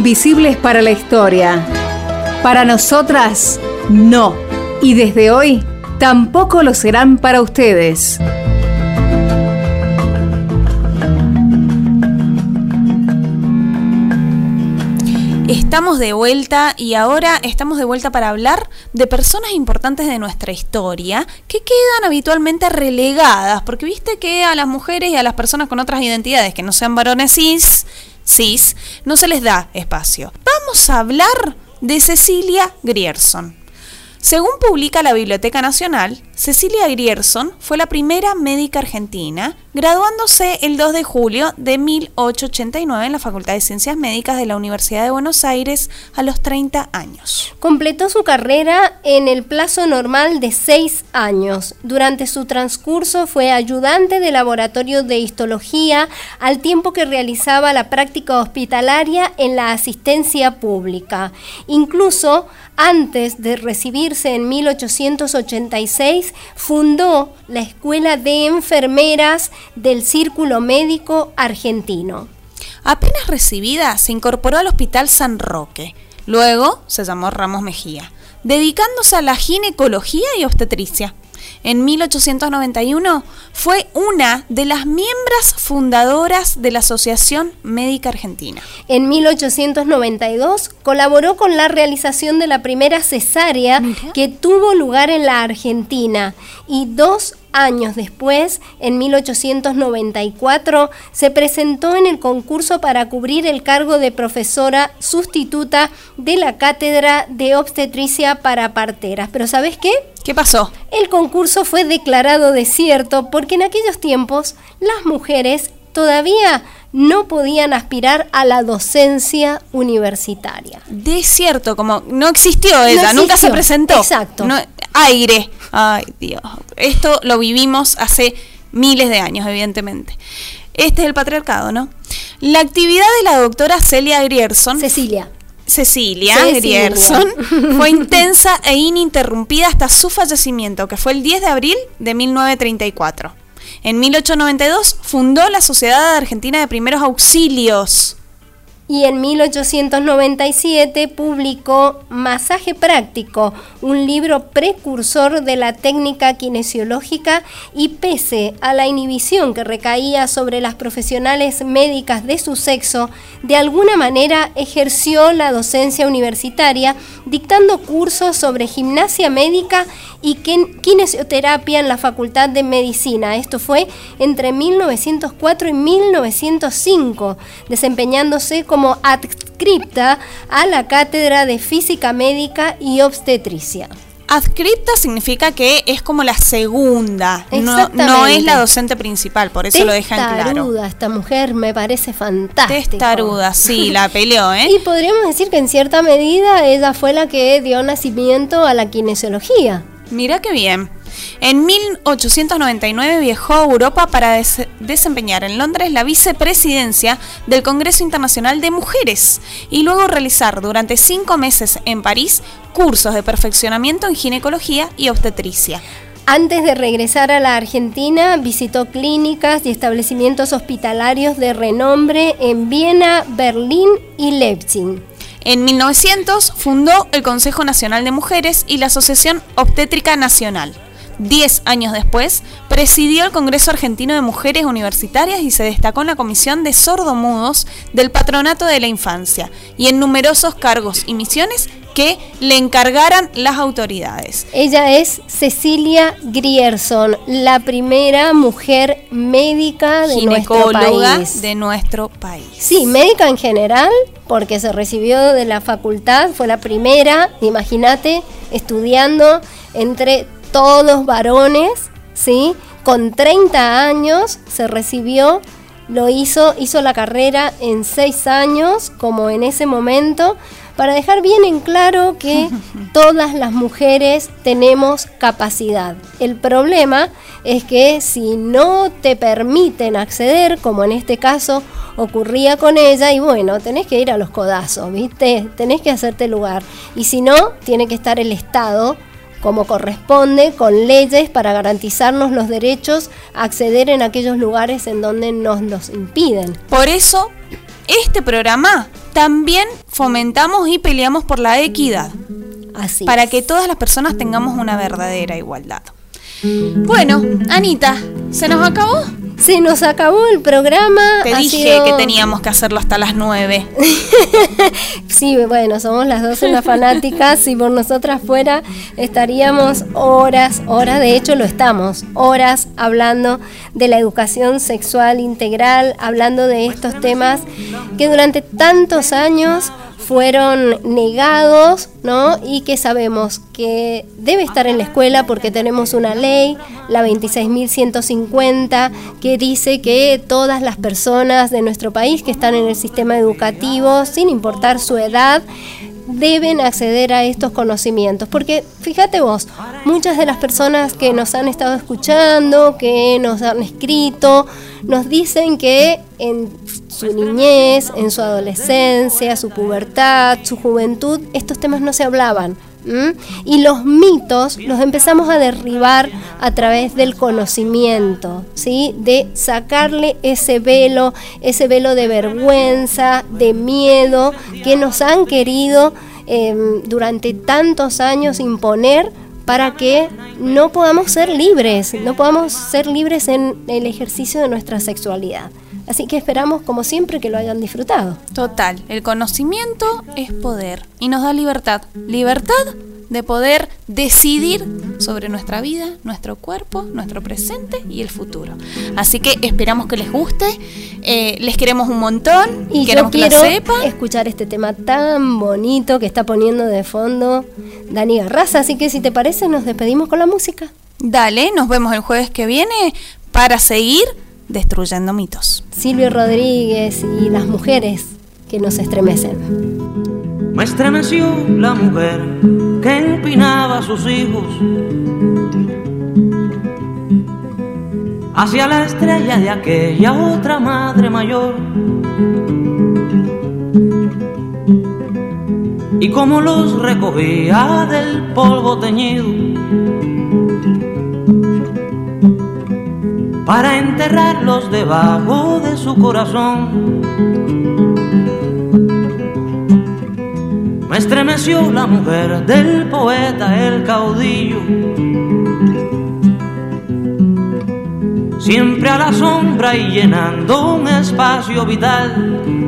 invisibles para la historia. Para nosotras, no. Y desde hoy, tampoco lo serán para ustedes. Estamos de vuelta y ahora estamos de vuelta para hablar de personas importantes de nuestra historia que quedan habitualmente relegadas, porque viste que a las mujeres y a las personas con otras identidades que no sean varones cis, cis no se les da espacio. Vamos a hablar de Cecilia Grierson. Según publica la Biblioteca Nacional, Cecilia Grierson fue la primera médica argentina, graduándose el 2 de julio de 1889 en la Facultad de Ciencias Médicas de la Universidad de Buenos Aires a los 30 años. Completó su carrera en el plazo normal de 6 años. Durante su transcurso fue ayudante de laboratorio de histología al tiempo que realizaba la práctica hospitalaria en la asistencia pública. Incluso antes de recibirse en 1886, fundó la Escuela de Enfermeras del Círculo Médico Argentino. Apenas recibida, se incorporó al Hospital San Roque. Luego se llamó Ramos Mejía, dedicándose a la ginecología y obstetricia en 1891, fue una de las miembros fundadoras de la Asociación Médica Argentina. En 1892 colaboró con la realización de la primera cesárea que tuvo lugar en la Argentina y dos años después, en 1894, se presentó en el concurso para cubrir el cargo de profesora sustituta de la Cátedra de Obstetricia para Parteras. Pero ¿sabes qué? ¿Qué pasó? El concurso fue declarado desierto porque en aquellos tiempos las mujeres todavía no podían aspirar a la docencia universitaria. Desierto, como no existió ella, nunca se presentó. Exacto. Aire. Ay, Dios. Esto lo vivimos hace miles de años, evidentemente. Este es el patriarcado, ¿no? La actividad de la doctora Celia Grierson. Cecilia. Cecilia, Grierson fue intensa e ininterrumpida hasta su fallecimiento, que fue el 10 de abril de 1934. En 1892 fundó la Sociedad Argentina de Primeros Auxilios y en 1897 publicó Masaje Práctico, un libro precursor de la técnica kinesiológica y pese a la inhibición que recaía sobre las profesionales médicas de su sexo, de alguna manera ejerció la docencia universitaria dictando cursos sobre gimnasia médica y kinesioterapia en la Facultad de Medicina. Esto fue entre 1904 y 1905, desempeñándose como como adscripta a la Cátedra de Física Médica y Obstetricia. Adscripta significa que es como la segunda, no, no, es la docente principal, por eso lo dejan claro. Esta mujer me parece fantástica. Testaruda, sí, la peleó, ¿eh? Y podríamos decir que en cierta medida ella fue la que dio nacimiento a la kinesiología. Mira qué bien. En 1899 viajó a Europa para desempeñar en Londres la vicepresidencia del Congreso Internacional de Mujeres y luego realizar durante cinco meses en París cursos de perfeccionamiento en ginecología y obstetricia. Antes de regresar a la Argentina, visitó clínicas y establecimientos hospitalarios de renombre en Viena, Berlín y Leipzig. En 1900 fundó el Consejo Nacional de Mujeres y la Asociación Obstétrica Nacional. Diez años después, presidió el Congreso Argentino de Mujeres Universitarias y se destacó en la Comisión de Sordomudos del Patronato de la Infancia y en numerosos cargos y misiones que le encargaran las autoridades. Ella es Cecilia Grierson, la primera mujer médica de nuestro país. de nuestro país. Sí, médica en general, porque se recibió de la facultad, fue la primera, imagínate, estudiando entre todos varones, ¿sí? Con 30 años se recibió, lo hizo, hizo la carrera en 6 años, como en ese momento, para dejar bien en claro que todas las mujeres tenemos capacidad. El problema es que si no te permiten acceder, como en este caso ocurría con ella, y bueno, tenés que ir a los codazos, ¿viste? Tenés que hacerte lugar. Y si no, tiene que estar el Estado como corresponde, con leyes para garantizarnos los derechos a acceder en aquellos lugares en donde nos los impiden. Por eso, este programa también fomentamos y peleamos por la equidad. Así. Para que todas las personas tengamos una verdadera igualdad. Bueno, Anita, ¿se nos acabó? Se nos acabó el programa. Te ha dije sido- que teníamos que hacerlo hasta las 9. Sí, bueno, somos las dos unas fanáticas. si por nosotras fuera, estaríamos horas, horas, de hecho lo estamos, horas hablando de la educación sexual integral, hablando de estos temas que durante tantos años fueron negados, ¿no? Y que sabemos que debe estar en la escuela porque tenemos una ley, la 26.150, que dice que todas las personas de nuestro país que están en el sistema educativo, sin importar su edad, deben acceder a estos conocimientos. Porque fíjate vos, muchas de las personas que nos han estado escuchando, que nos han escrito, nos dicen que en su niñez, en su adolescencia, su pubertad, su juventud, estos temas no se hablaban. Y los mitos los empezamos a derribar a través del conocimiento, ¿sí? De sacarle ese velo, ese velo de vergüenza, de miedo que nos han querido eh, durante tantos años imponer para que no podamos ser libres, no podamos ser libres en el ejercicio de nuestra sexualidad. Así que esperamos, como siempre, que lo hayan disfrutado. Total, el conocimiento es poder y nos da libertad. Libertad de poder decidir sobre nuestra vida, nuestro cuerpo, nuestro presente y el futuro. Así que esperamos que les guste, eh, les queremos un montón Y yo queremos que quiero lo sepan. escuchar este tema tan bonito que está poniendo de fondo Dani Garraza. Así que si te parece, nos despedimos con la música. Dale, nos vemos el jueves que viene para seguir destruyendo mitos. Silvio Rodríguez y las mujeres que nos estremecen. Me estremeció la mujer que empinaba a sus hijos hacia la estrella de aquella otra madre mayor. Y como los recogía del polvo teñido para enterrarlos debajo de su corazón. Me estremeció la mujer del poeta, el caudillo. Siempre a la sombra y llenando un espacio vital.